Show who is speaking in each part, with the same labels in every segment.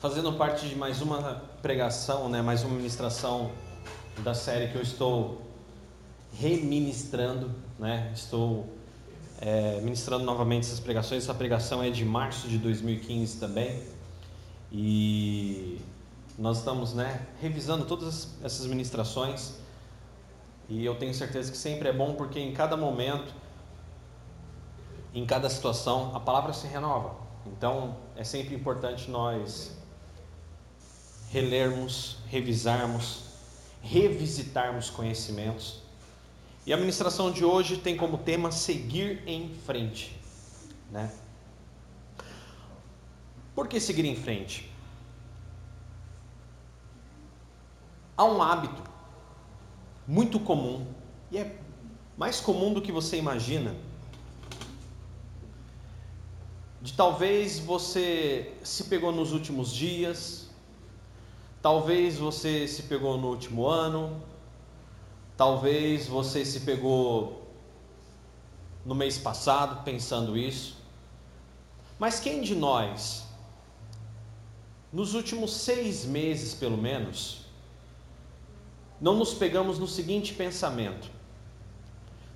Speaker 1: fazendo parte de mais uma pregação, né, mais uma ministração da série que eu estou reministrando, né, estou é, ministrando novamente essas pregações. Essa pregação é de março de 2015 também e nós estamos, né, revisando todas essas ministrações e eu tenho certeza que sempre é bom porque em cada momento, em cada situação, a palavra se renova. Então é sempre importante nós relermos, revisarmos, revisitarmos conhecimentos. E a ministração de hoje tem como tema seguir em frente, né? Por que seguir em frente? Há um hábito muito comum, e é mais comum do que você imagina, de talvez você se pegou nos últimos dias, talvez você se pegou no último ano, talvez você se pegou no mês passado pensando isso. Mas quem de nós, nos últimos seis meses pelo menos, não nos pegamos no seguinte pensamento: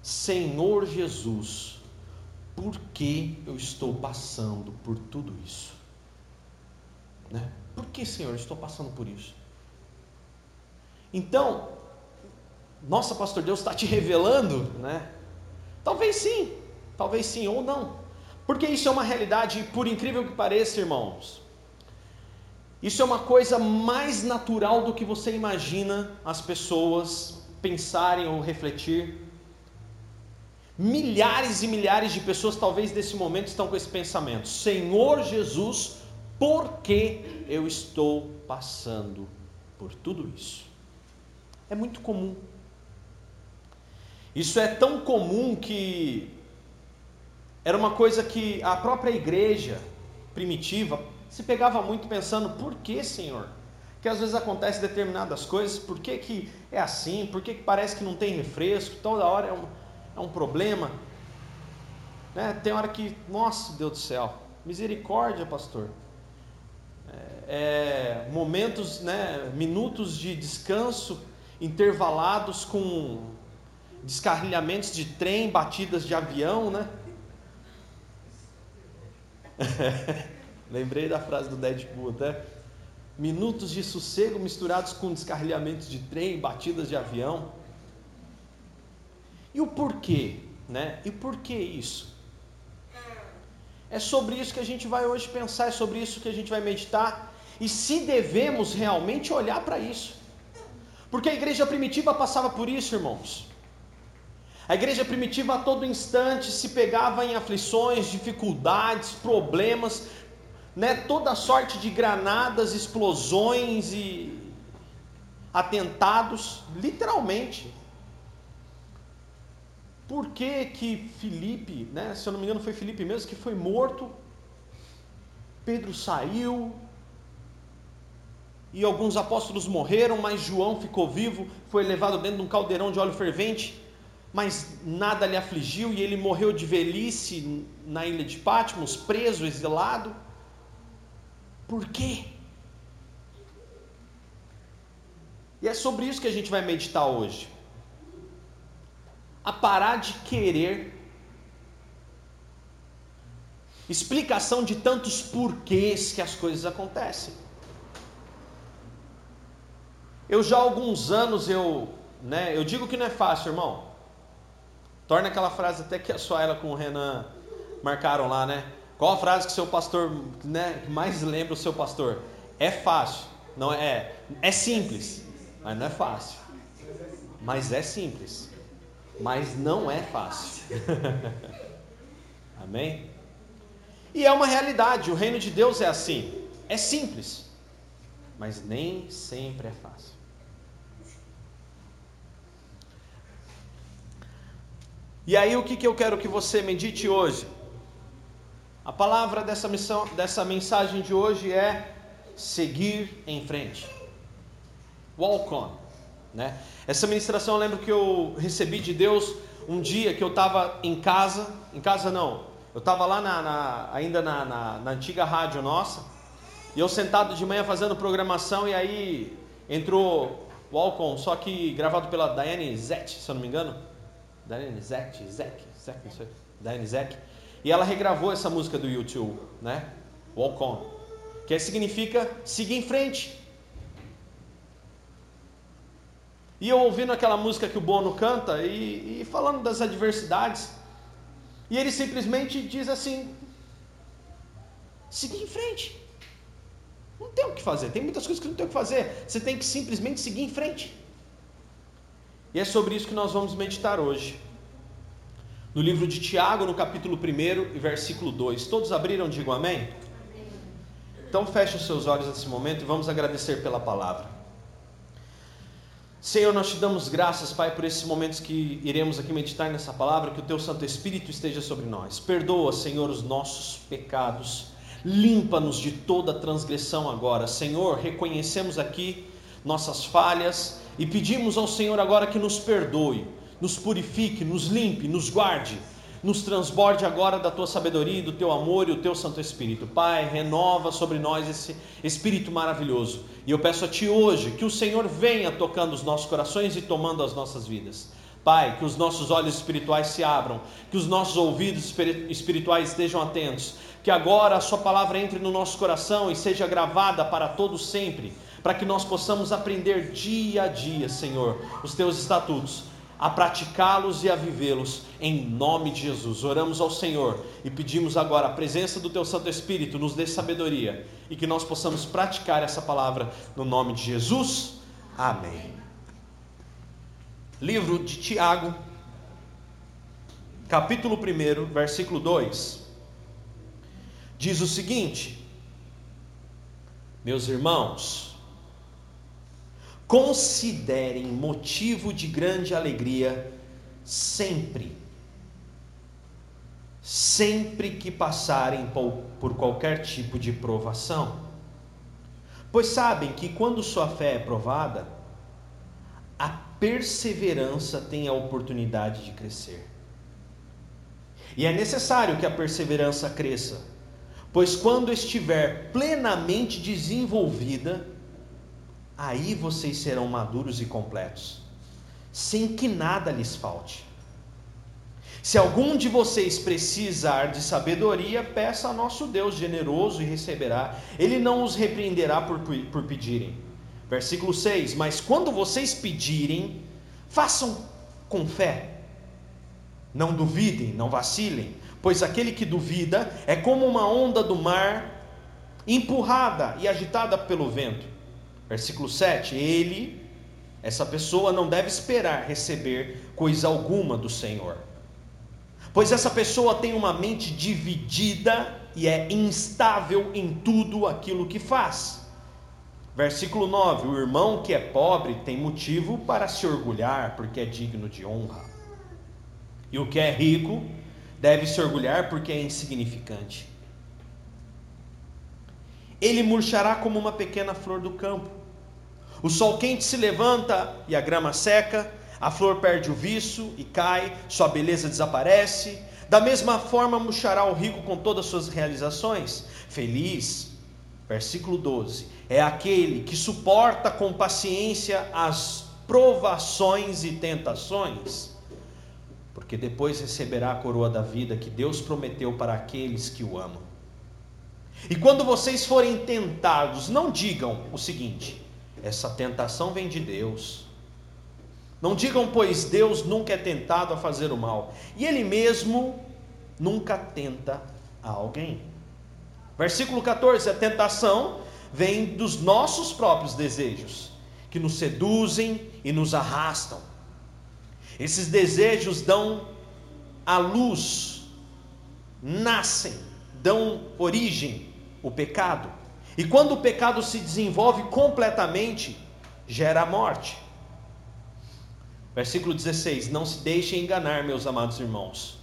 Speaker 1: Senhor Jesus, por que eu estou passando por tudo isso? Né? Por que, Senhor, estou passando por isso? Então, nossa, pastor, Deus está te revelando, né? Talvez sim, talvez sim ou não. Porque isso é uma realidade, por incrível que pareça, irmãos. Isso é uma coisa mais natural do que você imagina as pessoas pensarem ou refletir. Milhares e milhares de pessoas, talvez nesse momento, estão com esse pensamento: Senhor Jesus, por que eu estou passando por tudo isso? É muito comum. Isso é tão comum que era uma coisa que a própria igreja primitiva se pegava muito pensando: por que, Senhor? Que às vezes acontece determinadas coisas, por que, que é assim? Por que, que parece que não tem refresco? Toda hora é um é um problema. Né? Tem hora que, nossa Deus do céu, misericórdia, pastor. É, momentos, né, minutos de descanso intervalados com descarrilhamentos de trem, batidas de avião, né? Lembrei da frase do Deadpool até. Minutos de sossego misturados com descarrilhamentos de trem, batidas de avião. E o porquê, né? E por que isso? É sobre isso que a gente vai hoje pensar, é sobre isso que a gente vai meditar e se devemos realmente olhar para isso. Porque a igreja primitiva passava por isso, irmãos. A igreja primitiva a todo instante se pegava em aflições, dificuldades, problemas, né, toda sorte de granadas, explosões e atentados, literalmente. Por que que Felipe, né, se eu não me engano foi Felipe mesmo, que foi morto, Pedro saiu, e alguns apóstolos morreram, mas João ficou vivo, foi levado dentro de um caldeirão de óleo fervente, mas nada lhe afligiu e ele morreu de velhice na ilha de Patmos, preso, exilado. Por quê? E é sobre isso que a gente vai meditar hoje a parar de querer explicação de tantos porquês que as coisas acontecem. Eu já há alguns anos eu, né, eu digo que não é fácil, irmão. Torna aquela frase até que a sua ela com o Renan marcaram lá, né? Qual a frase que seu pastor, né, mais lembra o seu pastor? É fácil, não é, é simples, mas não é fácil. Mas é simples mas não é fácil. Amém? E é uma realidade, o reino de Deus é assim, é simples, mas nem sempre é fácil. E aí, o que, que eu quero que você medite hoje? A palavra dessa, missão, dessa mensagem de hoje é seguir em frente. Walk on. Né? Essa ministração eu lembro que eu recebi de Deus um dia que eu estava em casa, em casa não, eu estava lá na, na, ainda na, na, na, antiga rádio nossa, E eu sentado de manhã fazendo programação e aí entrou o Alcon, só que gravado pela Diane Zett, se eu não me engano. Diane Zett, Zek, Zek, não sei. Diane Zek. E ela regravou essa música do YouTube, né? Walk on. Que significa seguir em frente. E eu ouvindo aquela música que o Bono canta e, e falando das adversidades. E ele simplesmente diz assim: seguir em frente. Não tem o que fazer. Tem muitas coisas que não tem o que fazer. Você tem que simplesmente seguir em frente. E é sobre isso que nós vamos meditar hoje. No livro de Tiago, no capítulo 1 e versículo 2. Todos abriram? Digam amém? Então feche os seus olhos nesse momento e vamos agradecer pela palavra. Senhor, nós te damos graças, Pai, por esses momentos que iremos aqui meditar nessa palavra, que o Teu Santo Espírito esteja sobre nós. Perdoa, Senhor, os nossos pecados. Limpa-nos de toda transgressão agora. Senhor, reconhecemos aqui nossas falhas e pedimos ao Senhor agora que nos perdoe, nos purifique, nos limpe, nos guarde nos transborde agora da tua sabedoria, do teu amor e o teu Santo Espírito. Pai, renova sobre nós esse Espírito maravilhoso. E eu peço a Ti hoje que o Senhor venha tocando os nossos corações e tomando as nossas vidas. Pai, que os nossos olhos espirituais se abram, que os nossos ouvidos espirituais estejam atentos, que agora a Sua palavra entre no nosso coração e seja gravada para todo sempre, para que nós possamos aprender dia a dia, Senhor, os Teus estatutos a praticá-los e a vivê-los em nome de Jesus. Oramos ao Senhor e pedimos agora a presença do Teu Santo Espírito, nos dê sabedoria e que nós possamos praticar essa palavra no nome de Jesus. Amém. Livro de Tiago, capítulo 1, versículo 2, diz o seguinte: Meus irmãos, considerem motivo de grande alegria sempre, sempre que passarem por qualquer tipo de provação, pois sabem que quando sua fé é provada, a perseverança tem a oportunidade de crescer. E é necessário que a perseverança cresça, pois quando estiver plenamente desenvolvida, aí vocês serão maduros e completos, sem que nada lhes falte. Se algum de vocês precisar de sabedoria, peça a nosso Deus generoso e receberá. Ele não os repreenderá por, por pedirem. Versículo 6: Mas quando vocês pedirem, façam com fé. Não duvidem, não vacilem, pois aquele que duvida é como uma onda do mar empurrada e agitada pelo vento. Versículo 7: Ele, essa pessoa, não deve esperar receber coisa alguma do Senhor, pois essa pessoa tem uma mente dividida e é instável em tudo aquilo que faz. Versículo 9: O irmão que é pobre tem motivo para se orgulhar, porque é digno de honra. E o que é rico deve se orgulhar, porque é insignificante. Ele murchará como uma pequena flor do campo. O sol quente se levanta e a grama seca, a flor perde o viço e cai, sua beleza desaparece. Da mesma forma murchará o rico com todas as suas realizações. Feliz, versículo 12, é aquele que suporta com paciência as provações e tentações, porque depois receberá a coroa da vida que Deus prometeu para aqueles que o amam. E quando vocês forem tentados, não digam o seguinte: essa tentação vem de Deus. Não digam, pois Deus nunca é tentado a fazer o mal, e Ele mesmo nunca tenta a alguém. Versículo 14: a tentação vem dos nossos próprios desejos, que nos seduzem e nos arrastam. Esses desejos dão a luz, nascem, dão origem o pecado. E quando o pecado se desenvolve completamente, gera a morte. Versículo 16: Não se deixem enganar, meus amados irmãos.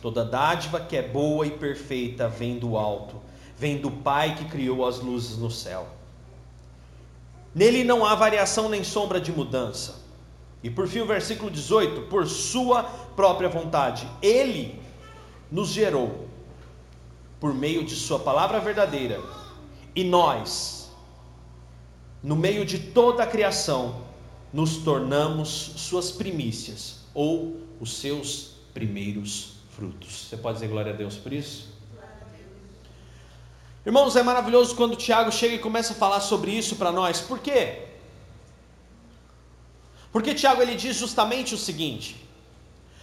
Speaker 1: Toda dádiva que é boa e perfeita vem do alto, vem do Pai que criou as luzes no céu. Nele não há variação nem sombra de mudança. E por fim, o versículo 18: Por sua própria vontade, Ele nos gerou por meio de Sua palavra verdadeira E nós, no meio de toda a criação, nos tornamos suas primícias ou os seus primeiros frutos. Você pode dizer glória a Deus por isso? Irmãos, é maravilhoso quando o Tiago chega e começa a falar sobre isso para nós. Por quê? Porque Tiago ele diz justamente o seguinte: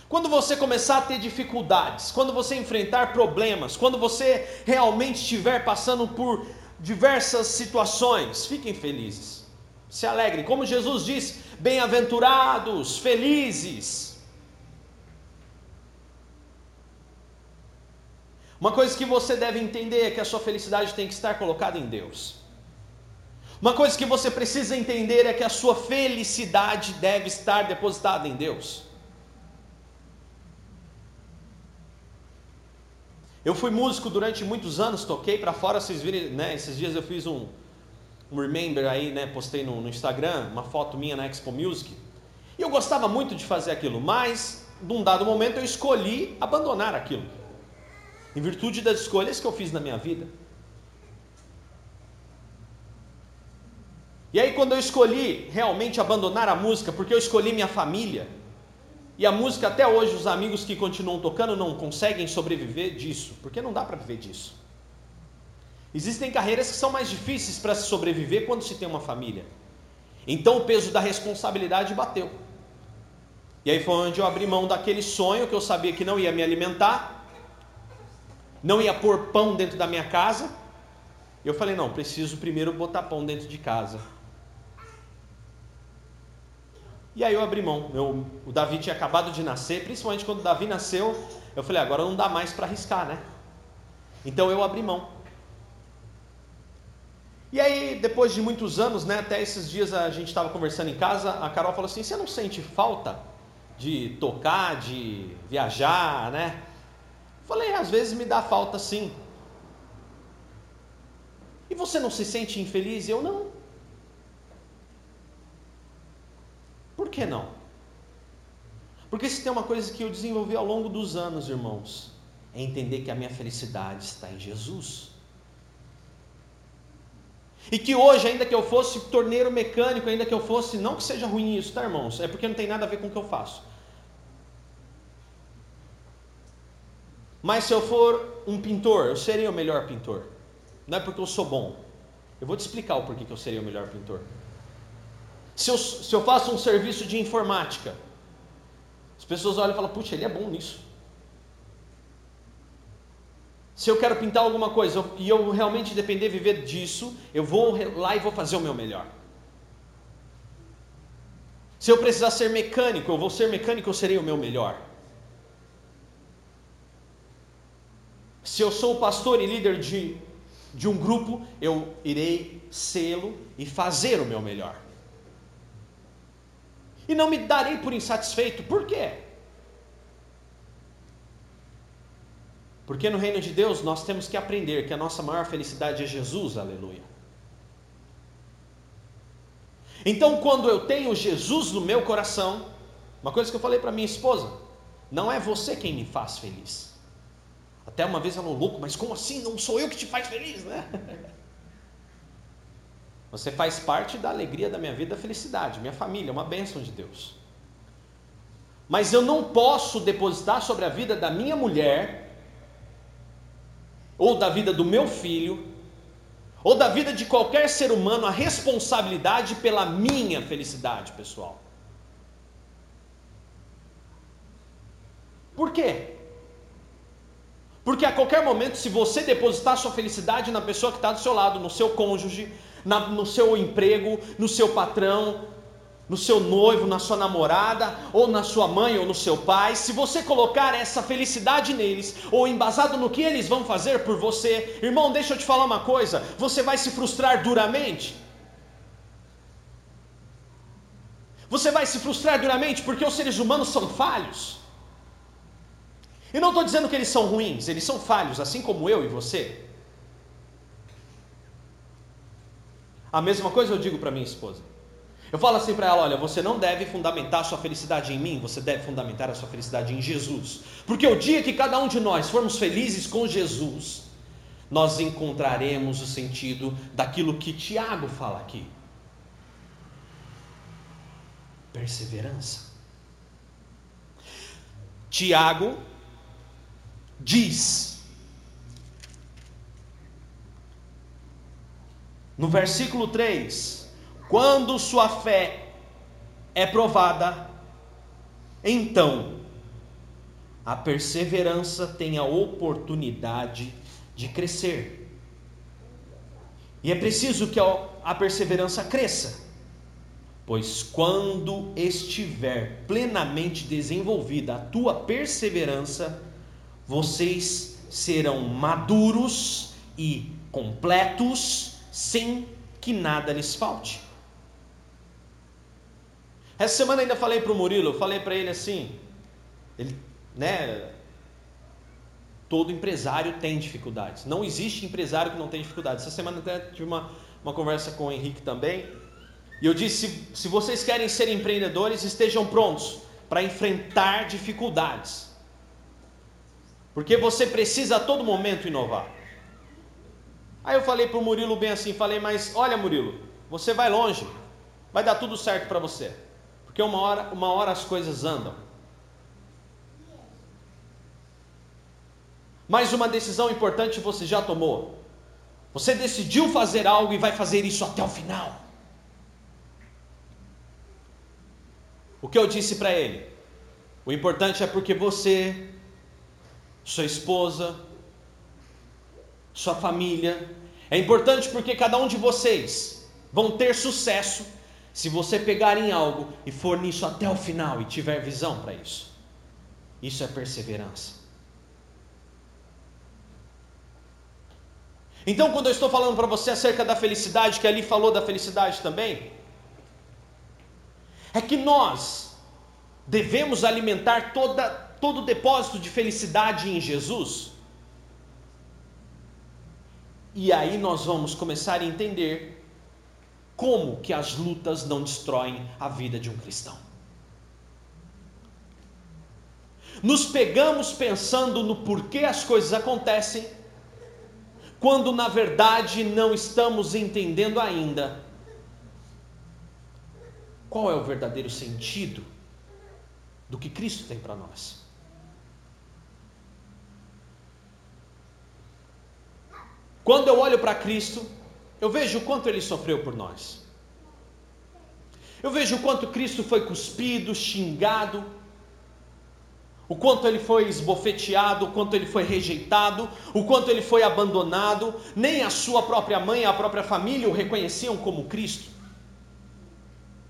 Speaker 1: quando você começar a ter dificuldades, quando você enfrentar problemas, quando você realmente estiver passando por diversas situações, fiquem felizes, se alegrem, como Jesus diz: bem-aventurados, felizes. Uma coisa que você deve entender é que a sua felicidade tem que estar colocada em Deus. Uma coisa que você precisa entender é que a sua felicidade deve estar depositada em Deus. Eu fui músico durante muitos anos, toquei para fora, vocês viram, né? Esses dias eu fiz um, um remember aí, né? Postei no, no Instagram uma foto minha na Expo Music. E eu gostava muito de fazer aquilo, mas num dado momento eu escolhi abandonar aquilo. Em virtude das escolhas que eu fiz na minha vida. E aí, quando eu escolhi realmente abandonar a música, porque eu escolhi minha família, e a música, até hoje, os amigos que continuam tocando não conseguem sobreviver disso, porque não dá para viver disso. Existem carreiras que são mais difíceis para se sobreviver quando se tem uma família. Então o peso da responsabilidade bateu. E aí foi onde eu abri mão daquele sonho que eu sabia que não ia me alimentar, não ia pôr pão dentro da minha casa. Eu falei: não, preciso primeiro botar pão dentro de casa. E aí eu abri mão. Eu, o Davi tinha acabado de nascer, principalmente quando o Davi nasceu, eu falei, agora não dá mais para arriscar, né? Então eu abri mão. E aí, depois de muitos anos, né, até esses dias a gente estava conversando em casa, a Carol falou assim: você não sente falta de tocar, de viajar, né? Falei, às vezes me dá falta sim. E você não se sente infeliz? Eu não. Por que não? Porque se tem uma coisa que eu desenvolvi ao longo dos anos, irmãos, é entender que a minha felicidade está em Jesus. E que hoje, ainda que eu fosse torneiro mecânico, ainda que eu fosse, não que seja ruim isso, tá, irmãos? É porque não tem nada a ver com o que eu faço. Mas se eu for um pintor, eu serei o melhor pintor. Não é porque eu sou bom. Eu vou te explicar o porquê que eu serei o melhor pintor. Se eu, se eu faço um serviço de informática, as pessoas olham e falam: puxa, ele é bom nisso. Se eu quero pintar alguma coisa e eu realmente depender de viver disso, eu vou lá e vou fazer o meu melhor. Se eu precisar ser mecânico, eu vou ser mecânico, eu serei o meu melhor. Se eu sou pastor e líder de, de um grupo, eu irei sê-lo e fazer o meu melhor e não me darei por insatisfeito. Por quê? Porque no reino de Deus nós temos que aprender que a nossa maior felicidade é Jesus, aleluia. Então, quando eu tenho Jesus no meu coração, uma coisa que eu falei para minha esposa, não é você quem me faz feliz. Até uma vez ela falou, louco, mas como assim? Não sou eu que te faz feliz, né? Você faz parte da alegria da minha vida, da felicidade, minha família, é uma bênção de Deus. Mas eu não posso depositar sobre a vida da minha mulher, ou da vida do meu filho, ou da vida de qualquer ser humano a responsabilidade pela minha felicidade pessoal. Por quê? Porque a qualquer momento, se você depositar sua felicidade na pessoa que está do seu lado, no seu cônjuge, na, no seu emprego, no seu patrão, no seu noivo, na sua namorada, ou na sua mãe ou no seu pai, se você colocar essa felicidade neles, ou embasado no que eles vão fazer por você, irmão, deixa eu te falar uma coisa: você vai se frustrar duramente. Você vai se frustrar duramente porque os seres humanos são falhos. E não estou dizendo que eles são ruins, eles são falhos, assim como eu e você. A mesma coisa eu digo para minha esposa. Eu falo assim para ela: olha, você não deve fundamentar a sua felicidade em mim, você deve fundamentar a sua felicidade em Jesus. Porque o dia que cada um de nós formos felizes com Jesus, nós encontraremos o sentido daquilo que Tiago fala aqui. Perseverança. Tiago diz, no versículo 3: Quando sua fé é provada, então a perseverança tem a oportunidade de crescer. E é preciso que a perseverança cresça, pois quando estiver plenamente desenvolvida a tua perseverança, vocês serão maduros e completos, sem que nada lhes falte. Essa semana ainda falei para o Murilo, falei para ele assim, ele, né, todo empresário tem dificuldades. Não existe empresário que não tem dificuldades. Essa semana até tive uma, uma conversa com o Henrique também. E eu disse: se, se vocês querem ser empreendedores, estejam prontos para enfrentar dificuldades. Porque você precisa a todo momento inovar. Aí eu falei para o Murilo bem assim: falei, mas olha, Murilo, você vai longe, vai dar tudo certo para você. Porque uma hora, uma hora as coisas andam. Mas uma decisão importante você já tomou. Você decidiu fazer algo e vai fazer isso até o final. O que eu disse para ele? O importante é porque você, sua esposa, sua família, é importante porque cada um de vocês vão ter sucesso se você pegar em algo e for nisso até o final e tiver visão para isso. Isso é perseverança. Então, quando eu estou falando para você acerca da felicidade, que ali falou da felicidade também, é que nós devemos alimentar toda, todo o depósito de felicidade em Jesus. E aí nós vamos começar a entender como que as lutas não destroem a vida de um cristão. Nos pegamos pensando no porquê as coisas acontecem quando na verdade não estamos entendendo ainda qual é o verdadeiro sentido do que Cristo tem para nós. Quando eu olho para Cristo, eu vejo o quanto ele sofreu por nós. Eu vejo o quanto Cristo foi cuspido, xingado, o quanto ele foi esbofeteado, o quanto ele foi rejeitado, o quanto ele foi abandonado, nem a sua própria mãe a própria família o reconheciam como Cristo.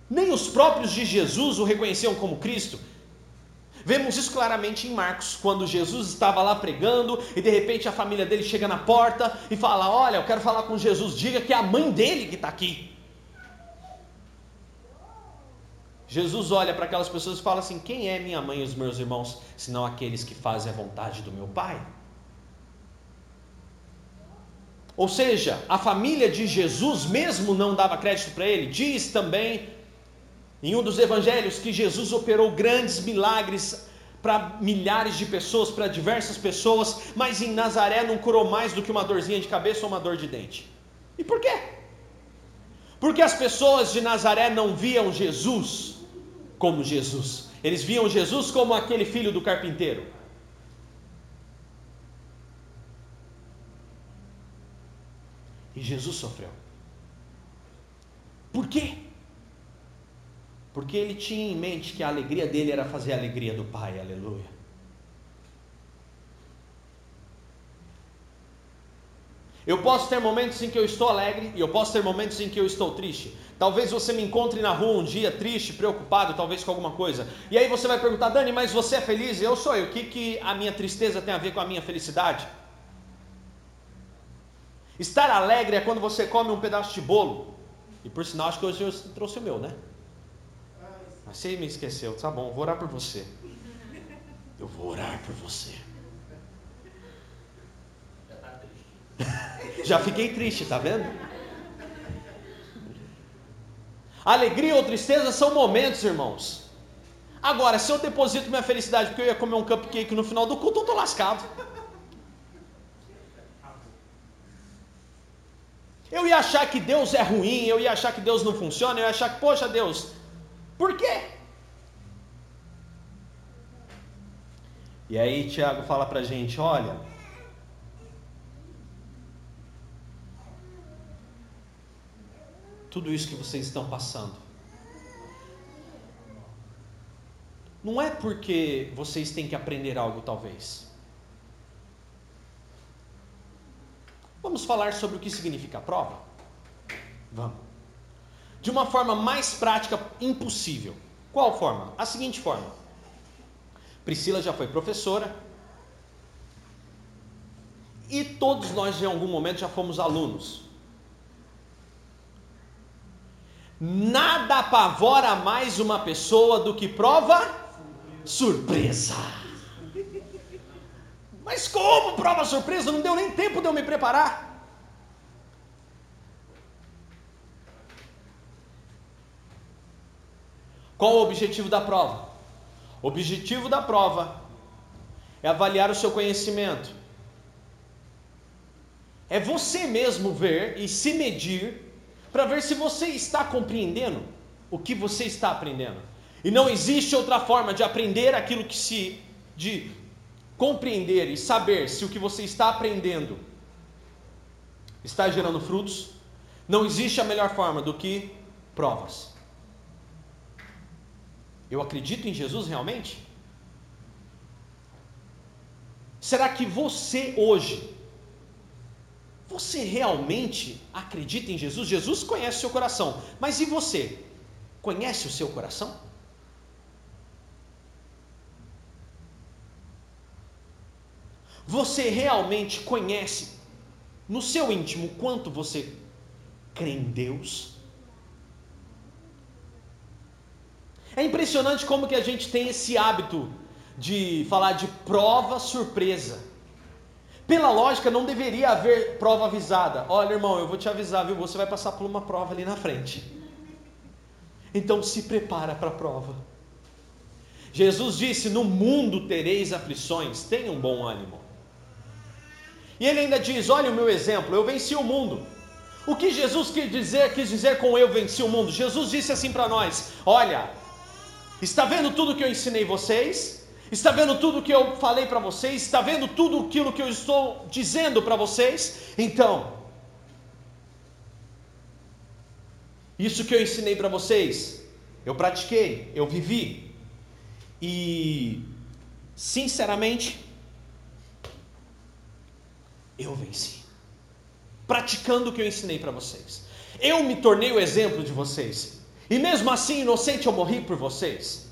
Speaker 1: Nem os próprios de Jesus o reconheciam como Cristo. Vemos isso claramente em Marcos, quando Jesus estava lá pregando e de repente a família dele chega na porta e fala: Olha, eu quero falar com Jesus, diga que é a mãe dele que está aqui. Jesus olha para aquelas pessoas e fala assim: Quem é minha mãe e os meus irmãos, senão aqueles que fazem a vontade do meu Pai? Ou seja, a família de Jesus mesmo não dava crédito para ele. Diz também em um dos evangelhos que Jesus operou grandes milagres para milhares de pessoas, para diversas pessoas, mas em Nazaré não curou mais do que uma dorzinha de cabeça ou uma dor de dente. E por quê? Porque as pessoas de Nazaré não viam Jesus como Jesus. Eles viam Jesus como aquele filho do carpinteiro. E Jesus sofreu. Por quê? Porque ele tinha em mente que a alegria dele era fazer a alegria do Pai, aleluia. Eu posso ter momentos em que eu estou alegre e eu posso ter momentos em que eu estou triste. Talvez você me encontre na rua um dia triste, preocupado, talvez com alguma coisa. E aí você vai perguntar, Dani, mas você é feliz? Eu sou eu. O que, que a minha tristeza tem a ver com a minha felicidade? Estar alegre é quando você come um pedaço de bolo. E por sinal, acho que hoje eu trouxe o meu, né? Você me esqueceu. Tá bom, vou orar por você. Eu vou orar por você. Já fiquei triste, tá vendo? Alegria ou tristeza são momentos, irmãos. Agora, se eu deposito minha felicidade porque eu ia comer um cupcake no final do culto, eu estou lascado. Eu ia achar que Deus é ruim, eu ia achar que Deus não funciona, eu ia achar que, poxa Deus, por quê? E aí Tiago fala para gente: olha, tudo isso que vocês estão passando, não é porque vocês têm que aprender algo, talvez. Vamos falar sobre o que significa prova? Vamos. De uma forma mais prática impossível. Qual forma? A seguinte forma Priscila já foi professora. E todos nós, em algum momento, já fomos alunos. Nada apavora mais uma pessoa do que prova surpresa. Mas como prova surpresa? Não deu nem tempo de eu me preparar. Qual o objetivo da prova? O objetivo da prova é avaliar o seu conhecimento. É você mesmo ver e se medir para ver se você está compreendendo o que você está aprendendo. E não existe outra forma de aprender aquilo que se de compreender e saber se o que você está aprendendo está gerando frutos. Não existe a melhor forma do que provas. Eu acredito em Jesus realmente? Será que você hoje, você realmente acredita em Jesus? Jesus conhece o seu coração, mas e você? Conhece o seu coração? Você realmente conhece no seu íntimo quanto você crê em Deus? É impressionante como que a gente tem esse hábito de falar de prova surpresa. Pela lógica, não deveria haver prova avisada. Olha, irmão, eu vou te avisar, viu? Você vai passar por uma prova ali na frente. Então se prepara para a prova. Jesus disse: No mundo tereis aflições, tenha um bom ânimo. E ele ainda diz: Olha o meu exemplo, eu venci o mundo. O que Jesus quis dizer, quis dizer com eu venci o mundo? Jesus disse assim para nós: Olha, Está vendo tudo que eu ensinei vocês? Está vendo tudo que eu falei para vocês? Está vendo tudo aquilo que eu estou dizendo para vocês? Então, isso que eu ensinei para vocês, eu pratiquei, eu vivi. E, sinceramente, eu venci. Praticando o que eu ensinei para vocês. Eu me tornei o exemplo de vocês. E mesmo assim, inocente, eu morri por vocês.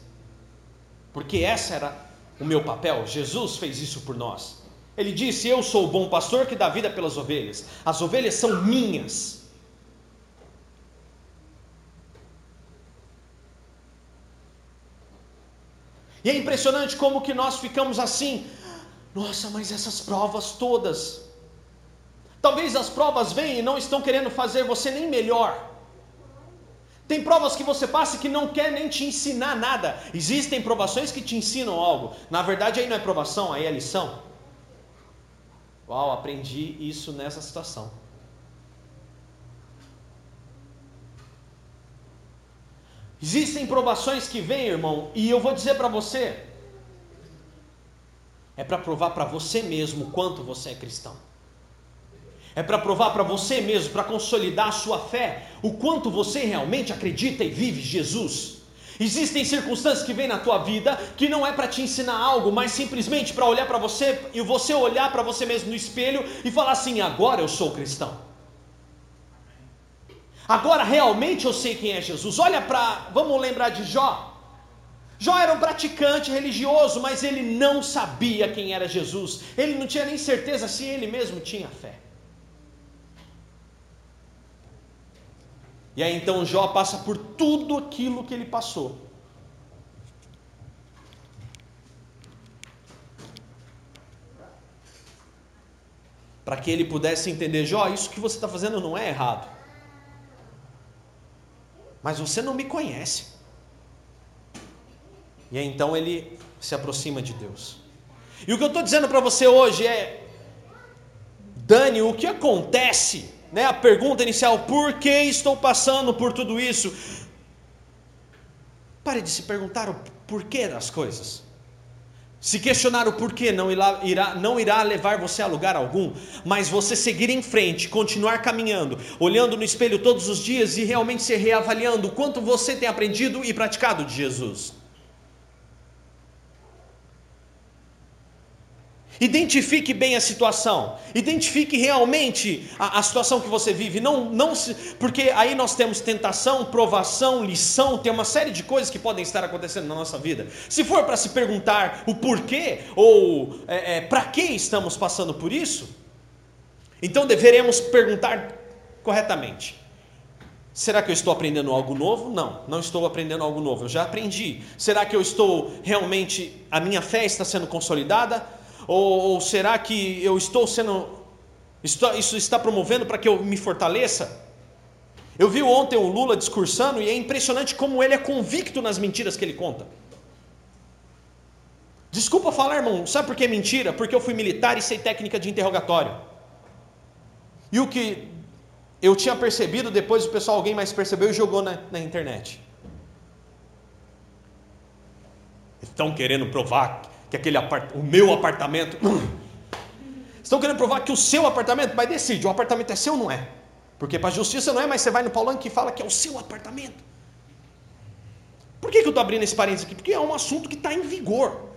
Speaker 1: Porque esse era o meu papel. Jesus fez isso por nós. Ele disse: Eu sou o bom pastor que dá vida pelas ovelhas. As ovelhas são minhas. E é impressionante como que nós ficamos assim. Nossa, mas essas provas todas. Talvez as provas venham e não estão querendo fazer você nem melhor. Tem provas que você passa que não quer nem te ensinar nada. Existem provações que te ensinam algo. Na verdade, aí não é provação, aí é lição. Uau, aprendi isso nessa situação. Existem provações que vêm, irmão, e eu vou dizer para você: é para provar para você mesmo quanto você é cristão é para provar para você mesmo, para consolidar a sua fé, o quanto você realmente acredita e vive Jesus. Existem circunstâncias que vêm na tua vida que não é para te ensinar algo, mas simplesmente para olhar para você e você olhar para você mesmo no espelho e falar assim: agora eu sou cristão. Agora realmente eu sei quem é Jesus. Olha para, vamos lembrar de Jó. Jó era um praticante religioso, mas ele não sabia quem era Jesus. Ele não tinha nem certeza se ele mesmo tinha fé. E aí então Jó passa por tudo aquilo que ele passou. Para que ele pudesse entender, Jó, isso que você está fazendo não é errado. Mas você não me conhece. E aí então ele se aproxima de Deus. E o que eu estou dizendo para você hoje é: Dani, o que acontece né, a pergunta inicial: por que estou passando por tudo isso? Pare de se perguntar o porquê das coisas. Se questionar o porquê não irá, não irá levar você a lugar algum, mas você seguir em frente, continuar caminhando, olhando no espelho todos os dias e realmente se reavaliando o quanto você tem aprendido e praticado de Jesus. Identifique bem a situação. Identifique realmente a, a, situação que você vive. Não, não se, porque aí nós temos tentação, provação, lição, tem uma série de coisas que podem estar acontecendo na nossa vida. Se for para se perguntar o porquê ou é, é, para que estamos passando por isso, então deveremos perguntar corretamente. Será que eu estou aprendendo algo novo? Não, não estou aprendendo algo novo. Eu já aprendi. Será que eu estou realmente a minha fé está sendo consolidada? Ou, ou será que eu estou sendo. Isso está promovendo para que eu me fortaleça? Eu vi ontem o Lula discursando e é impressionante como ele é convicto nas mentiras que ele conta. Desculpa falar, irmão, sabe por que é mentira? Porque eu fui militar e sei técnica de interrogatório. E o que eu tinha percebido, depois o pessoal, alguém mais percebeu e jogou na, na internet. Estão querendo provar que aquele apart... o meu apartamento. Estão querendo provar que o seu apartamento, mas decide, o apartamento é seu ou não é? Porque para a justiça não é, mas você vai no Paulão que fala que é o seu apartamento. Por que, que eu estou abrindo esse parênteses aqui? Porque é um assunto que está em vigor.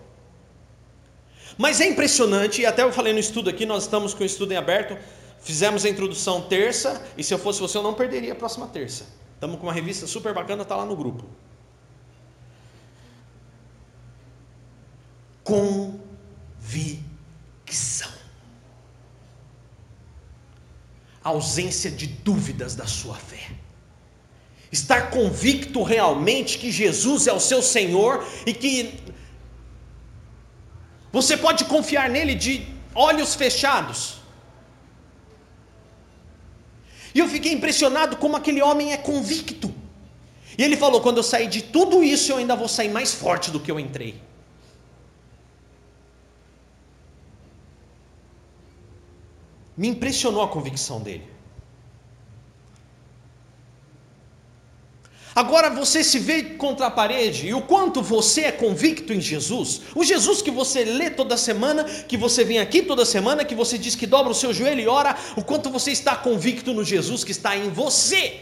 Speaker 1: Mas é impressionante, e até eu falei no estudo aqui, nós estamos com o estudo em aberto, fizemos a introdução terça, e se eu fosse você, eu não perderia a próxima terça. Estamos com uma revista super bacana, está lá no grupo. Convicção. ausência de dúvidas da sua fé. Estar convicto realmente que Jesus é o seu Senhor e que você pode confiar nele de olhos fechados. E eu fiquei impressionado como aquele homem é convicto. E ele falou: quando eu sair de tudo isso, eu ainda vou sair mais forte do que eu entrei. Me impressionou a convicção dele. Agora você se vê contra a parede e o quanto você é convicto em Jesus, o Jesus que você lê toda semana, que você vem aqui toda semana, que você diz que dobra o seu joelho e ora, o quanto você está convicto no Jesus que está em você.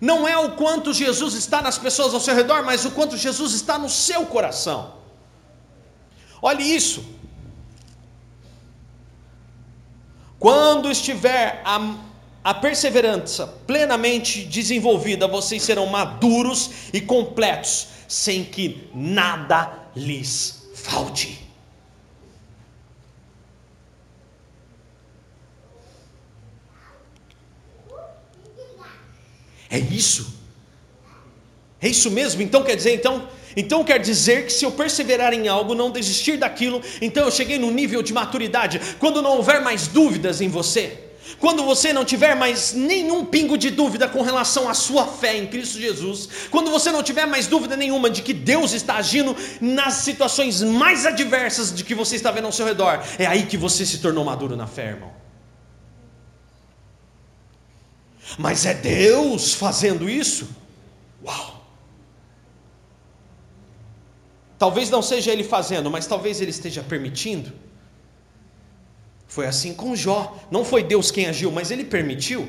Speaker 1: Não é o quanto Jesus está nas pessoas ao seu redor, mas o quanto Jesus está no seu coração. Olhe isso. Quando estiver a, a perseverança plenamente desenvolvida, vocês serão maduros e completos, sem que nada lhes falte. É isso. É isso mesmo. Então quer dizer, então então quer dizer que se eu perseverar em algo, não desistir daquilo, então eu cheguei no nível de maturidade. Quando não houver mais dúvidas em você, quando você não tiver mais nenhum pingo de dúvida com relação à sua fé em Cristo Jesus, quando você não tiver mais dúvida nenhuma de que Deus está agindo nas situações mais adversas de que você está vendo ao seu redor, é aí que você se tornou maduro na fé, irmão. Mas é Deus fazendo isso? Uau! Talvez não seja ele fazendo, mas talvez ele esteja permitindo. Foi assim com Jó. Não foi Deus quem agiu, mas ele permitiu.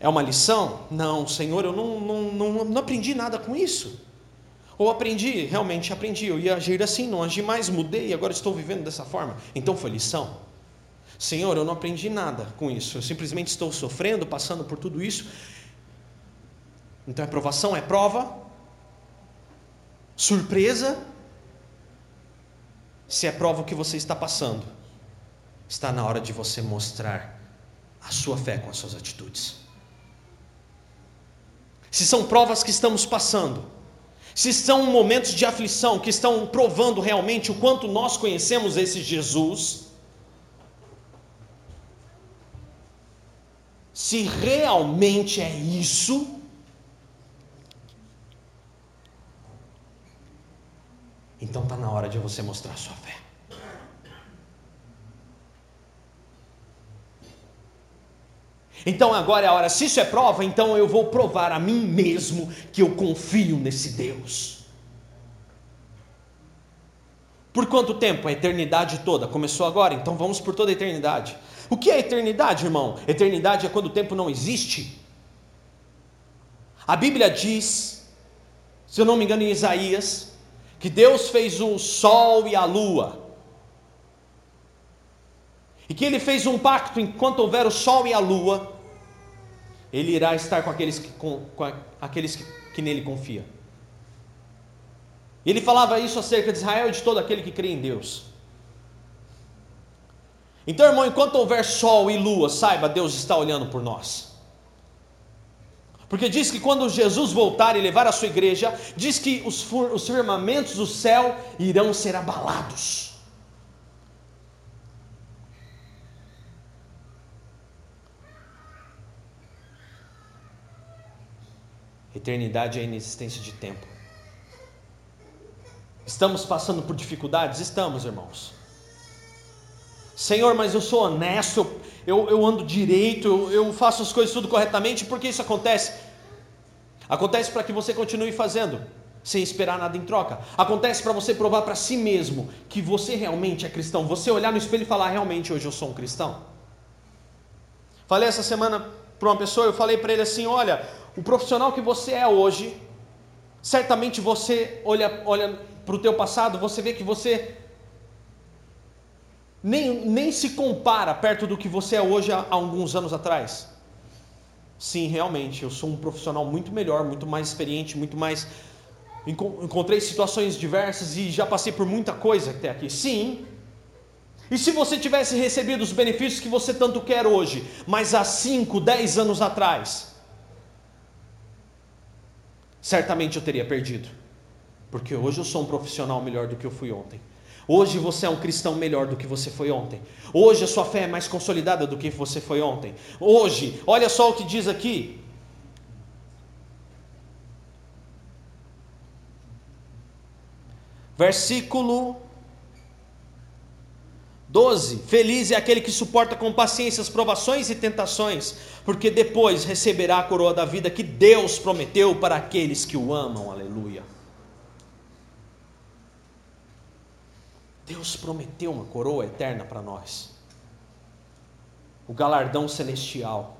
Speaker 1: É uma lição? Não, Senhor, eu não, não, não, não aprendi nada com isso. Ou aprendi, realmente aprendi, eu ia agir assim, não agi mais, mudei, agora estou vivendo dessa forma. Então foi lição. Senhor, eu não aprendi nada com isso, eu simplesmente estou sofrendo, passando por tudo isso, então, a provação é prova, surpresa. Se é prova o que você está passando, está na hora de você mostrar a sua fé com as suas atitudes. Se são provas que estamos passando, se são momentos de aflição que estão provando realmente o quanto nós conhecemos esse Jesus, se realmente é isso, então está na hora de você mostrar sua fé. Então agora é a hora, se isso é prova, então eu vou provar a mim mesmo que eu confio nesse Deus. Por quanto tempo? A eternidade toda. Começou agora, então vamos por toda a eternidade. O que é eternidade, irmão? Eternidade é quando o tempo não existe. A Bíblia diz, se eu não me engano, em Isaías, que Deus fez o sol e a lua. E que ele fez um pacto enquanto houver o sol e a lua, ele irá estar com aqueles que, com, com aqueles que, que nele confiam. Ele falava isso acerca de Israel e de todo aquele que crê em Deus. Então, irmão, enquanto houver sol e lua, saiba, Deus está olhando por nós. Porque diz que quando Jesus voltar e levar a sua igreja, diz que os, os firmamentos do céu irão ser abalados. Eternidade é a inexistência de tempo. Estamos passando por dificuldades? Estamos, irmãos. Senhor, mas eu sou honesto, eu, eu, ando direito, eu, eu faço as coisas tudo corretamente, por que isso acontece? Acontece para que você continue fazendo, sem esperar nada em troca. Acontece para você provar para si mesmo que você realmente é cristão. Você olhar no espelho e falar: realmente hoje eu sou um cristão. Falei essa semana para uma pessoa, eu falei para ele assim: olha, o profissional que você é hoje, certamente você olha, olha para o teu passado, você vê que você nem, nem se compara perto do que você é hoje há, há alguns anos atrás. Sim, realmente, eu sou um profissional muito melhor, muito mais experiente, muito mais. Encontrei situações diversas e já passei por muita coisa até aqui. Sim. E se você tivesse recebido os benefícios que você tanto quer hoje, mas há 5, 10 anos atrás, certamente eu teria perdido. Porque hoje eu sou um profissional melhor do que eu fui ontem. Hoje você é um cristão melhor do que você foi ontem. Hoje a sua fé é mais consolidada do que você foi ontem. Hoje, olha só o que diz aqui. Versículo 12: Feliz é aquele que suporta com paciência as provações e tentações, porque depois receberá a coroa da vida que Deus prometeu para aqueles que o amam. Aleluia. Deus prometeu uma coroa eterna para nós, o galardão celestial.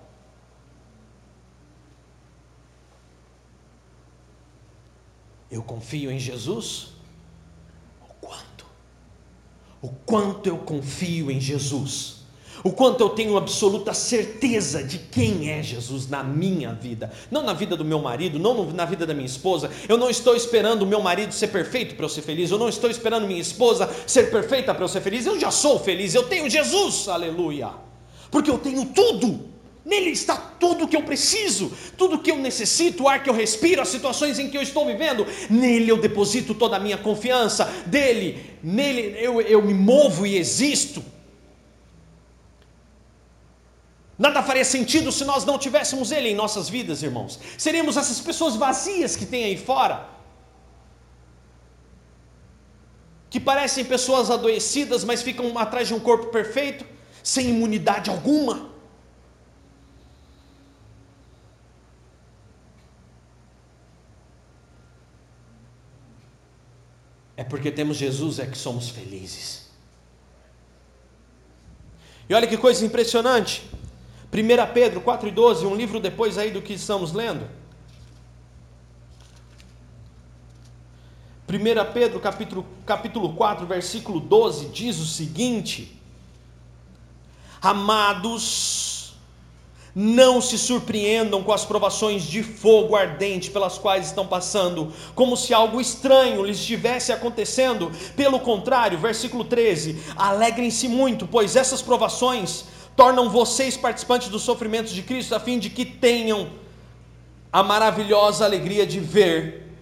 Speaker 1: Eu confio em Jesus? O quanto? O quanto eu confio em Jesus? O quanto eu tenho absoluta certeza de quem é Jesus na minha vida, não na vida do meu marido, não na vida da minha esposa. Eu não estou esperando o meu marido ser perfeito para eu ser feliz, eu não estou esperando minha esposa ser perfeita para eu ser feliz. Eu já sou feliz, eu tenho Jesus, aleluia, porque eu tenho tudo. Nele está tudo o que eu preciso, tudo o que eu necessito, o ar que eu respiro, as situações em que eu estou vivendo. Nele eu deposito toda a minha confiança, dele, nele eu, eu me movo e existo. Nada faria sentido se nós não tivéssemos Ele em nossas vidas, irmãos. Seríamos essas pessoas vazias que tem aí fora, que parecem pessoas adoecidas, mas ficam atrás de um corpo perfeito, sem imunidade alguma. É porque temos Jesus é que somos felizes. E olha que coisa impressionante. 1 Pedro 4 e 12, um livro depois aí do que estamos lendo. 1 Pedro capítulo, capítulo 4, versículo 12, diz o seguinte: Amados, não se surpreendam com as provações de fogo ardente pelas quais estão passando, como se algo estranho lhes estivesse acontecendo. Pelo contrário, versículo 13: alegrem-se muito, pois essas provações tornam vocês participantes dos sofrimentos de Cristo, a fim de que tenham a maravilhosa alegria de ver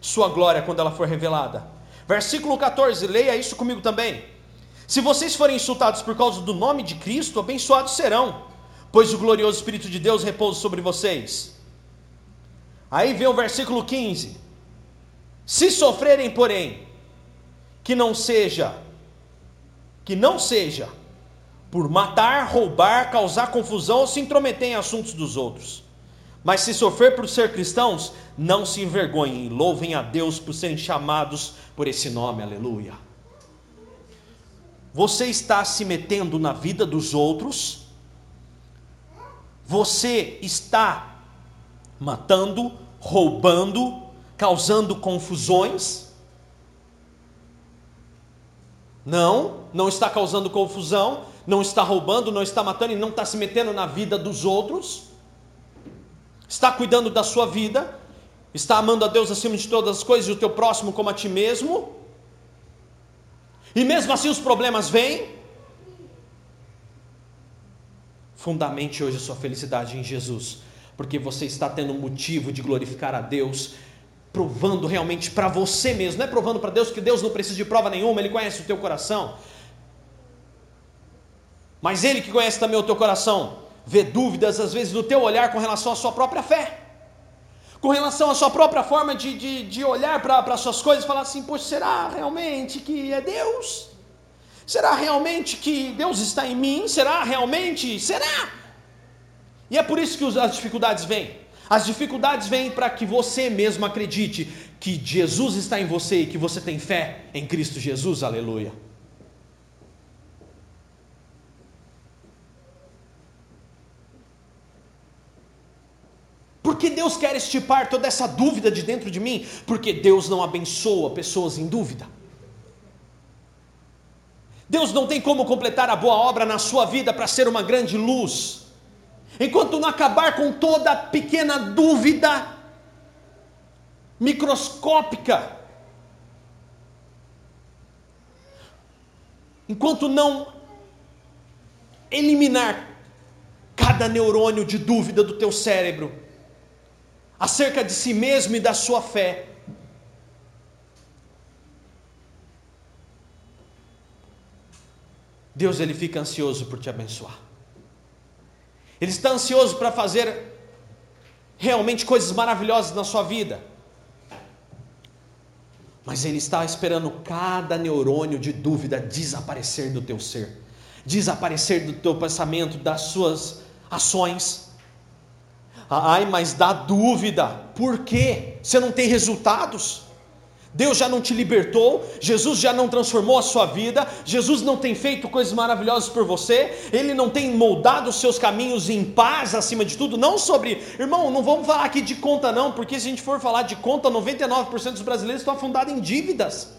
Speaker 1: Sua glória quando ela for revelada. Versículo 14, leia isso comigo também. Se vocês forem insultados por causa do nome de Cristo, abençoados serão, pois o glorioso Espírito de Deus repousa sobre vocês. Aí vem o versículo 15: Se sofrerem, porém, que não seja que não seja por matar, roubar, causar confusão ou se intrometer em assuntos dos outros. Mas se sofrer por ser cristãos, não se envergonhem, louvem a Deus por serem chamados por esse nome, aleluia. Você está se metendo na vida dos outros, você está matando, roubando, causando confusões. Não, não está causando confusão, não está roubando, não está matando e não está se metendo na vida dos outros. Está cuidando da sua vida, está amando a Deus acima de todas as coisas e o teu próximo como a ti mesmo. E mesmo assim os problemas vêm. Fundamente hoje a sua felicidade em Jesus, porque você está tendo motivo de glorificar a Deus, provando realmente para você mesmo, não é provando para Deus, que Deus não precisa de prova nenhuma, Ele conhece o teu coração. Mas Ele que conhece também o teu coração, vê dúvidas às vezes no teu olhar com relação à sua própria fé com relação à sua própria forma de, de, de olhar para as suas coisas e falar assim: poxa, será realmente que é Deus? Será realmente que Deus está em mim? Será realmente? Será? E é por isso que as dificuldades vêm. As dificuldades vêm para que você mesmo acredite que Jesus está em você e que você tem fé em Cristo Jesus, aleluia. Que Deus quer estipar toda essa dúvida de dentro de mim? Porque Deus não abençoa pessoas em dúvida. Deus não tem como completar a boa obra na sua vida para ser uma grande luz, enquanto não acabar com toda pequena dúvida microscópica, enquanto não eliminar cada neurônio de dúvida do teu cérebro, acerca de si mesmo e da sua fé. Deus ele fica ansioso por te abençoar. Ele está ansioso para fazer realmente coisas maravilhosas na sua vida. Mas ele está esperando cada neurônio de dúvida desaparecer do teu ser, desaparecer do teu pensamento, das suas ações. Ai, mas dá dúvida. Por quê? Você não tem resultados? Deus já não te libertou, Jesus já não transformou a sua vida, Jesus não tem feito coisas maravilhosas por você, Ele não tem moldado os seus caminhos em paz acima de tudo. Não sobre, irmão, não vamos falar aqui de conta, não, porque se a gente for falar de conta, 99% dos brasileiros estão afundados em dívidas.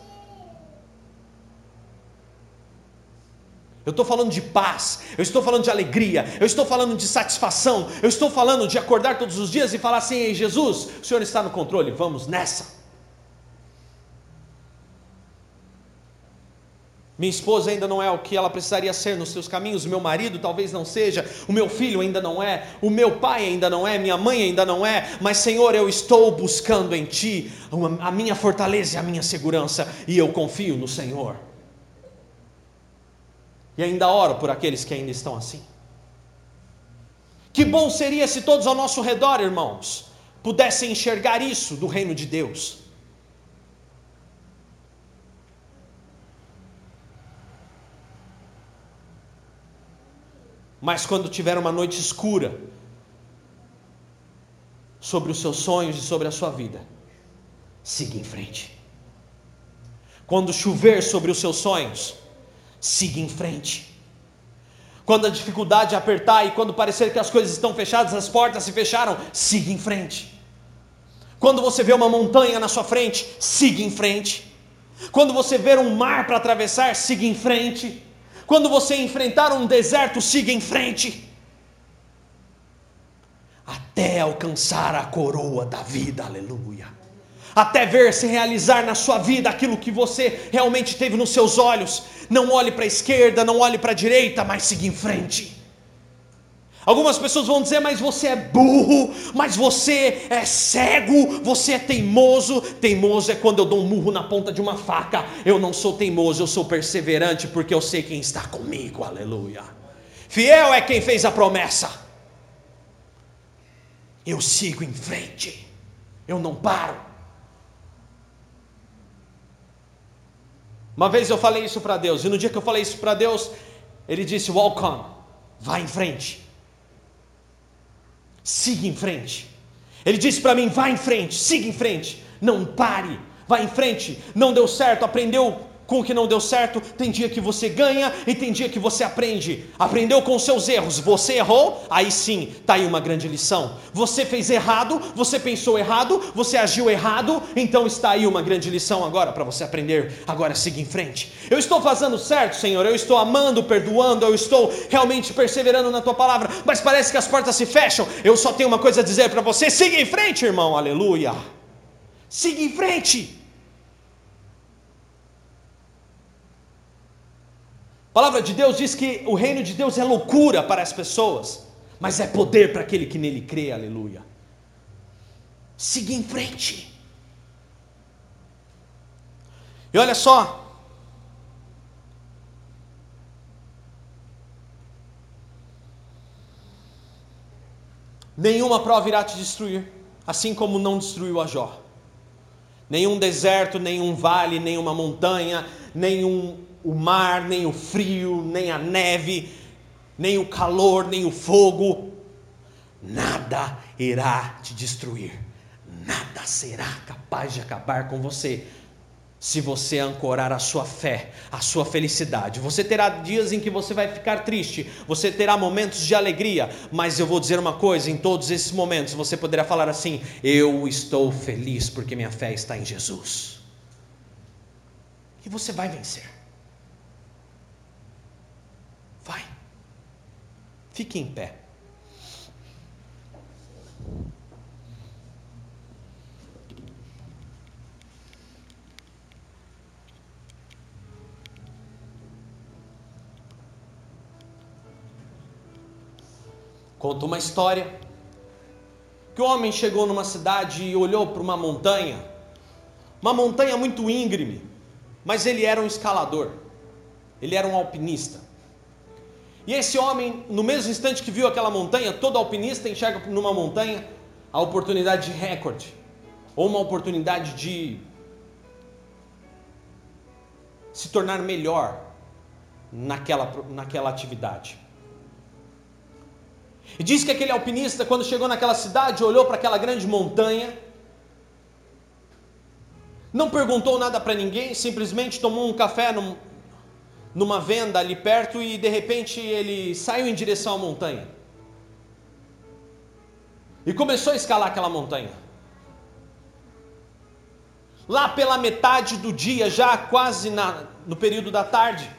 Speaker 1: Eu estou falando de paz, eu estou falando de alegria, eu estou falando de satisfação, eu estou falando de acordar todos os dias e falar assim: Ei, Jesus, o Senhor está no controle, vamos nessa. Minha esposa ainda não é o que ela precisaria ser nos seus caminhos, o meu marido talvez não seja, o meu filho ainda não é, o meu pai ainda não é, minha mãe ainda não é, mas Senhor, eu estou buscando em Ti a minha fortaleza e a minha segurança, e eu confio no Senhor. E ainda oro por aqueles que ainda estão assim. Que bom seria se todos ao nosso redor, irmãos, pudessem enxergar isso do reino de Deus. Mas quando tiver uma noite escura sobre os seus sonhos e sobre a sua vida, siga em frente. Quando chover sobre os seus sonhos, siga em frente. Quando a dificuldade apertar e quando parecer que as coisas estão fechadas, as portas se fecharam, siga em frente. Quando você vê uma montanha na sua frente, siga em frente. Quando você ver um mar para atravessar, siga em frente. Quando você enfrentar um deserto, siga em frente. Até alcançar a coroa da vida, aleluia até ver se realizar na sua vida aquilo que você realmente teve nos seus olhos. Não olhe para a esquerda, não olhe para a direita, mas siga em frente. Algumas pessoas vão dizer, mas você é burro, mas você é cego, você é teimoso. Teimoso é quando eu dou um murro na ponta de uma faca. Eu não sou teimoso, eu sou perseverante, porque eu sei quem está comigo, aleluia. Fiel é quem fez a promessa. Eu sigo em frente, eu não paro. Uma vez eu falei isso para Deus, e no dia que eu falei isso para Deus, Ele disse: Walk on, vá em frente, siga em frente. Ele disse para mim: vá em frente, siga em frente, não pare, vá em frente. Não deu certo, aprendeu com o que não deu certo, tem dia que você ganha e tem dia que você aprende. Aprendeu com seus erros, você errou, aí sim, está aí uma grande lição. Você fez errado, você pensou errado, você agiu errado, então está aí uma grande lição agora para você aprender. Agora siga em frente. Eu estou fazendo certo, Senhor, eu estou amando, perdoando, eu estou realmente perseverando na tua palavra, mas parece que as portas se fecham. Eu só tenho uma coisa a dizer para você: siga em frente, irmão, aleluia. Siga em frente. A palavra de Deus diz que o reino de Deus é loucura para as pessoas, mas é poder para aquele que nele crê, aleluia. Siga em frente. E olha só, nenhuma prova irá te destruir, assim como não destruiu a Jó. Nenhum deserto, nenhum vale, nenhuma montanha, nenhum o mar, nem o frio, nem a neve, nem o calor, nem o fogo, nada irá te destruir, nada será capaz de acabar com você. Se você ancorar a sua fé, a sua felicidade, você terá dias em que você vai ficar triste, você terá momentos de alegria, mas eu vou dizer uma coisa: em todos esses momentos você poderá falar assim: Eu estou feliz porque minha fé está em Jesus. E você vai vencer. Vai. Fique em pé. Conta uma história que o homem chegou numa cidade e olhou para uma montanha, uma montanha muito íngreme, mas ele era um escalador, ele era um alpinista. E esse homem, no mesmo instante que viu aquela montanha, todo alpinista enxerga numa montanha a oportunidade de recorde, ou uma oportunidade de se tornar melhor naquela, naquela atividade. E diz que aquele alpinista, quando chegou naquela cidade, olhou para aquela grande montanha, não perguntou nada para ninguém, simplesmente tomou um café num, numa venda ali perto e de repente ele saiu em direção à montanha. E começou a escalar aquela montanha. Lá pela metade do dia, já quase na, no período da tarde,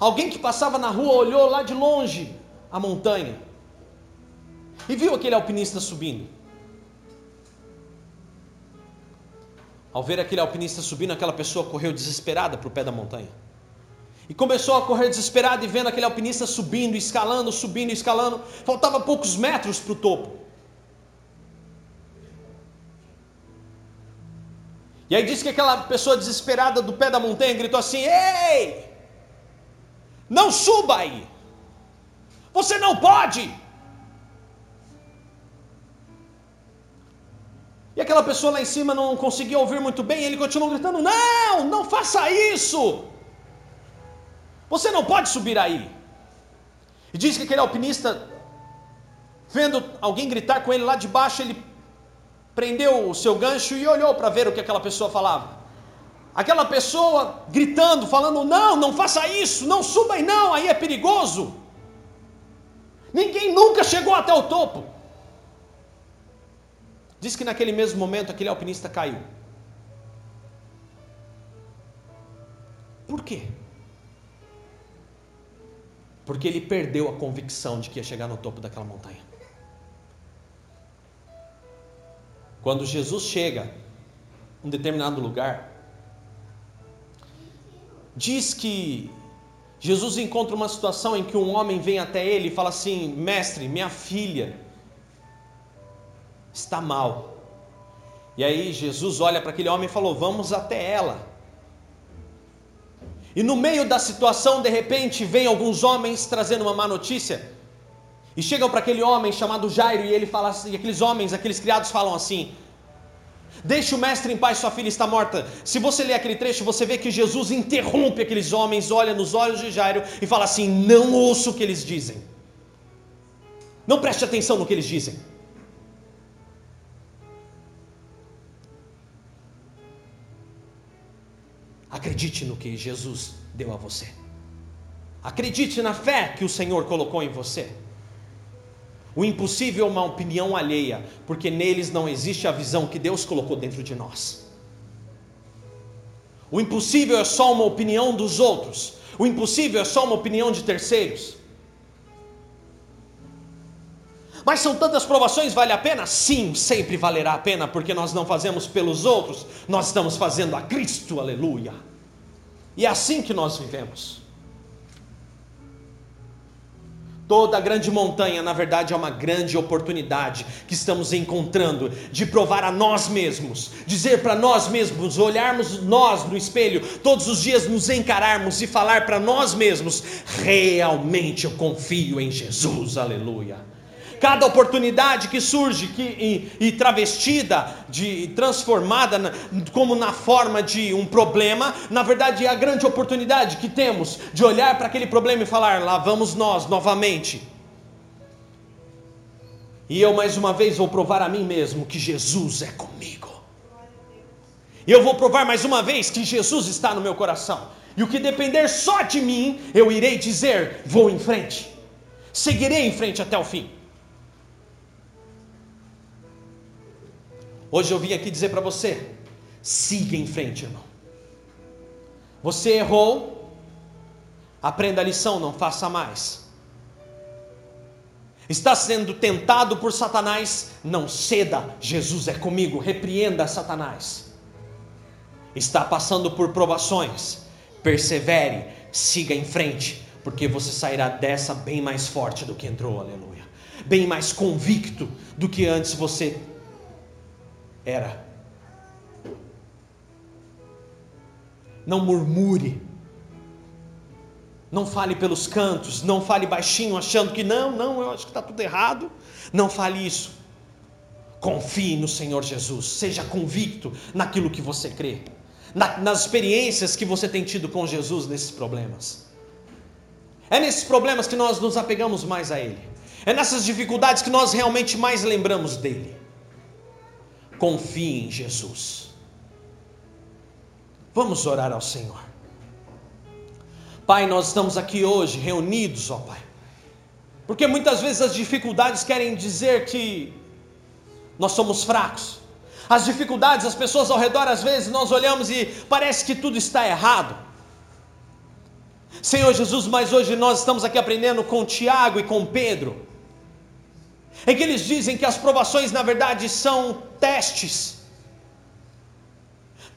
Speaker 1: alguém que passava na rua olhou lá de longe a montanha e viu aquele alpinista subindo. Ao ver aquele alpinista subindo, aquela pessoa correu desesperada para o pé da montanha. E começou a correr desesperada e vendo aquele alpinista subindo, escalando, subindo, escalando. Faltava poucos metros para o topo. E aí disse que aquela pessoa desesperada do pé da montanha gritou assim: Ei! Não suba aí! Você não pode! Aquela pessoa lá em cima não conseguia ouvir muito bem, ele continuou gritando: Não, não faça isso! Você não pode subir aí. E diz que aquele alpinista, vendo alguém gritar com ele lá de baixo, ele prendeu o seu gancho e olhou para ver o que aquela pessoa falava. Aquela pessoa gritando, falando: Não, não faça isso, não suba aí, não, aí é perigoso. Ninguém nunca chegou até o topo. Diz que naquele mesmo momento aquele alpinista caiu. Por quê? Porque ele perdeu a convicção de que ia chegar no topo daquela montanha. Quando Jesus chega um determinado lugar, diz que Jesus encontra uma situação em que um homem vem até ele e fala assim: Mestre, minha filha está mal. E aí Jesus olha para aquele homem e falou: Vamos até ela. E no meio da situação, de repente, vem alguns homens trazendo uma má notícia. E chegam para aquele homem chamado Jairo e ele fala assim, e aqueles homens, aqueles criados falam assim: Deixe o mestre em paz, sua filha está morta. Se você ler aquele trecho, você vê que Jesus interrompe aqueles homens, olha nos olhos de Jairo e fala assim: Não ouço o que eles dizem. Não preste atenção no que eles dizem. Acredite no que Jesus deu a você. Acredite na fé que o Senhor colocou em você. O impossível é uma opinião alheia, porque neles não existe a visão que Deus colocou dentro de nós. O impossível é só uma opinião dos outros. O impossível é só uma opinião de terceiros. Mas são tantas provações, vale a pena? Sim, sempre valerá a pena, porque nós não fazemos pelos outros, nós estamos fazendo a Cristo, aleluia. E é assim que nós vivemos. Toda grande montanha, na verdade, é uma grande oportunidade que estamos encontrando de provar a nós mesmos, dizer para nós mesmos, olharmos nós no espelho, todos os dias nos encararmos e falar para nós mesmos: realmente eu confio em Jesus, aleluia cada oportunidade que surge que, e, e travestida, de, transformada na, como na forma de um problema, na verdade é a grande oportunidade que temos de olhar para aquele problema e falar: lá vamos nós novamente. E eu mais uma vez vou provar a mim mesmo que Jesus é comigo. E eu vou provar mais uma vez que Jesus está no meu coração. E o que depender só de mim, eu irei dizer: vou em frente. Seguirei em frente até o fim. Hoje eu vim aqui dizer para você: siga em frente, irmão. Você errou, aprenda a lição, não faça mais. Está sendo tentado por Satanás, não ceda, Jesus é comigo, repreenda Satanás. Está passando por provações, persevere, siga em frente, porque você sairá dessa bem mais forte do que entrou, aleluia. Bem mais convicto do que antes você era. Não murmure. Não fale pelos cantos, não fale baixinho achando que não, não, eu acho que está tudo errado. Não fale isso. Confie no Senhor Jesus, seja convicto naquilo que você crê, na, nas experiências que você tem tido com Jesus nesses problemas. É nesses problemas que nós nos apegamos mais a Ele, é nessas dificuldades que nós realmente mais lembramos dele. Confie em Jesus. Vamos orar ao Senhor. Pai, nós estamos aqui hoje reunidos, ó Pai, porque muitas vezes as dificuldades querem dizer que nós somos fracos. As dificuldades, as pessoas ao redor, às vezes nós olhamos e parece que tudo está errado. Senhor Jesus, mas hoje nós estamos aqui aprendendo com Tiago e com Pedro em que eles dizem que as provações, na verdade, são testes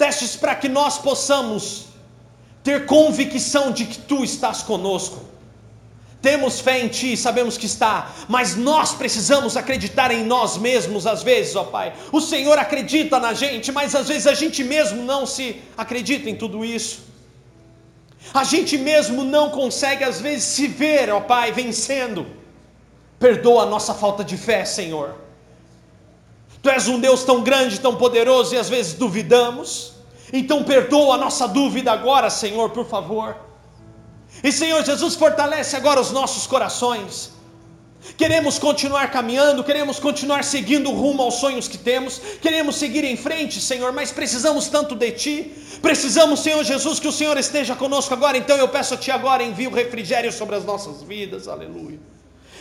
Speaker 1: testes para que nós possamos ter convicção de que tu estás conosco. Temos fé em ti, sabemos que está, mas nós precisamos acreditar em nós mesmos às vezes, ó Pai. O Senhor acredita na gente, mas às vezes a gente mesmo não se acredita em tudo isso. A gente mesmo não consegue às vezes se ver, ó Pai, vencendo. Perdoa a nossa falta de fé, Senhor. Tu és um Deus tão grande, tão poderoso e às vezes duvidamos. Então perdoa a nossa dúvida agora, Senhor, por favor. E Senhor Jesus, fortalece agora os nossos corações. Queremos continuar caminhando, queremos continuar seguindo rumo aos sonhos que temos, queremos seguir em frente, Senhor, mas precisamos tanto de Ti. Precisamos, Senhor Jesus, que o Senhor esteja conosco agora. Então eu peço a Ti agora, envie o refrigério sobre as nossas vidas. Aleluia.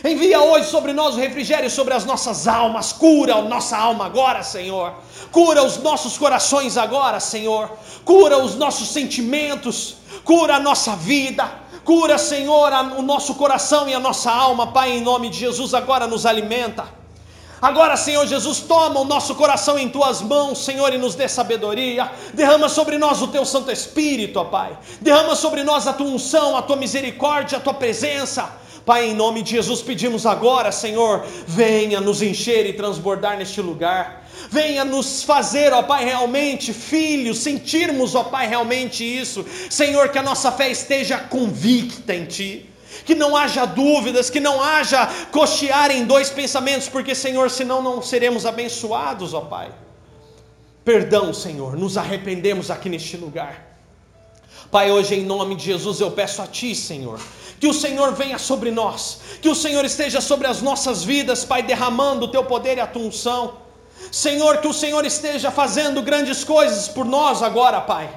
Speaker 1: Envia hoje sobre nós o refrigério sobre as nossas almas. Cura a nossa alma agora, Senhor. Cura os nossos corações agora, Senhor. Cura os nossos sentimentos. Cura a nossa vida. Cura, Senhor, o nosso coração e a nossa alma. Pai, em nome de Jesus, agora nos alimenta. Agora, Senhor Jesus, toma o nosso coração em tuas mãos, Senhor, e nos dê sabedoria. Derrama sobre nós o teu Santo Espírito, ó Pai. Derrama sobre nós a tua unção, a tua misericórdia, a tua presença. Pai, em nome de Jesus, pedimos agora, Senhor, venha nos encher e transbordar neste lugar. Venha nos fazer, ó Pai, realmente filhos, sentirmos, ó Pai, realmente isso. Senhor, que a nossa fé esteja convicta em Ti. Que não haja dúvidas, que não haja cochear em dois pensamentos, porque, Senhor, senão não seremos abençoados, ó Pai. perdão, Senhor, nos arrependemos aqui neste lugar. Pai, hoje em nome de Jesus eu peço a Ti, Senhor, que o Senhor venha sobre nós, que o Senhor esteja sobre as nossas vidas, Pai, derramando o Teu poder e a Tua unção. Senhor, que o Senhor esteja fazendo grandes coisas por nós agora, Pai.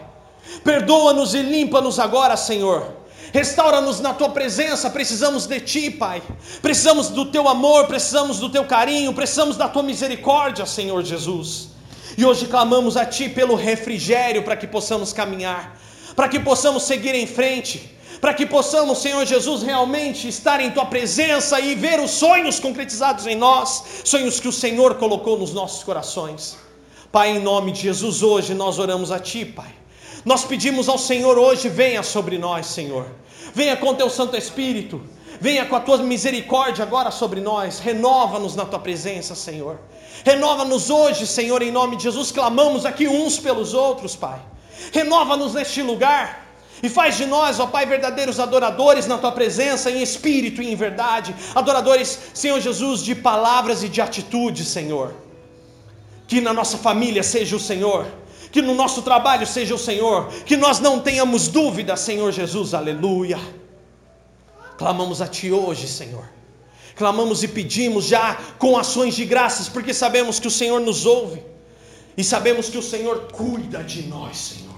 Speaker 1: Perdoa-nos e limpa-nos agora, Senhor. Restaura-nos na tua presença, precisamos de ti, Pai. Precisamos do teu amor, precisamos do teu carinho, precisamos da tua misericórdia, Senhor Jesus. E hoje clamamos a ti pelo refrigério para que possamos caminhar, para que possamos seguir em frente, para que possamos, Senhor Jesus, realmente estar em tua presença e ver os sonhos concretizados em nós, sonhos que o Senhor colocou nos nossos corações. Pai, em nome de Jesus, hoje nós oramos a ti, Pai. Nós pedimos ao Senhor hoje, venha sobre nós, Senhor venha com teu Santo Espírito, venha com a tua misericórdia agora sobre nós, renova-nos na tua presença, Senhor. Renova-nos hoje, Senhor, em nome de Jesus. Clamamos aqui uns pelos outros, Pai. Renova-nos neste lugar. E faz de nós, ó Pai, verdadeiros adoradores na tua presença, em espírito e em verdade. Adoradores, Senhor Jesus, de palavras e de atitudes, Senhor. Que na nossa família seja o Senhor que no nosso trabalho seja o Senhor, que nós não tenhamos dúvida, Senhor Jesus, aleluia. Clamamos a Ti hoje, Senhor. Clamamos e pedimos já com ações de graças, porque sabemos que o Senhor nos ouve e sabemos que o Senhor cuida de nós, Senhor.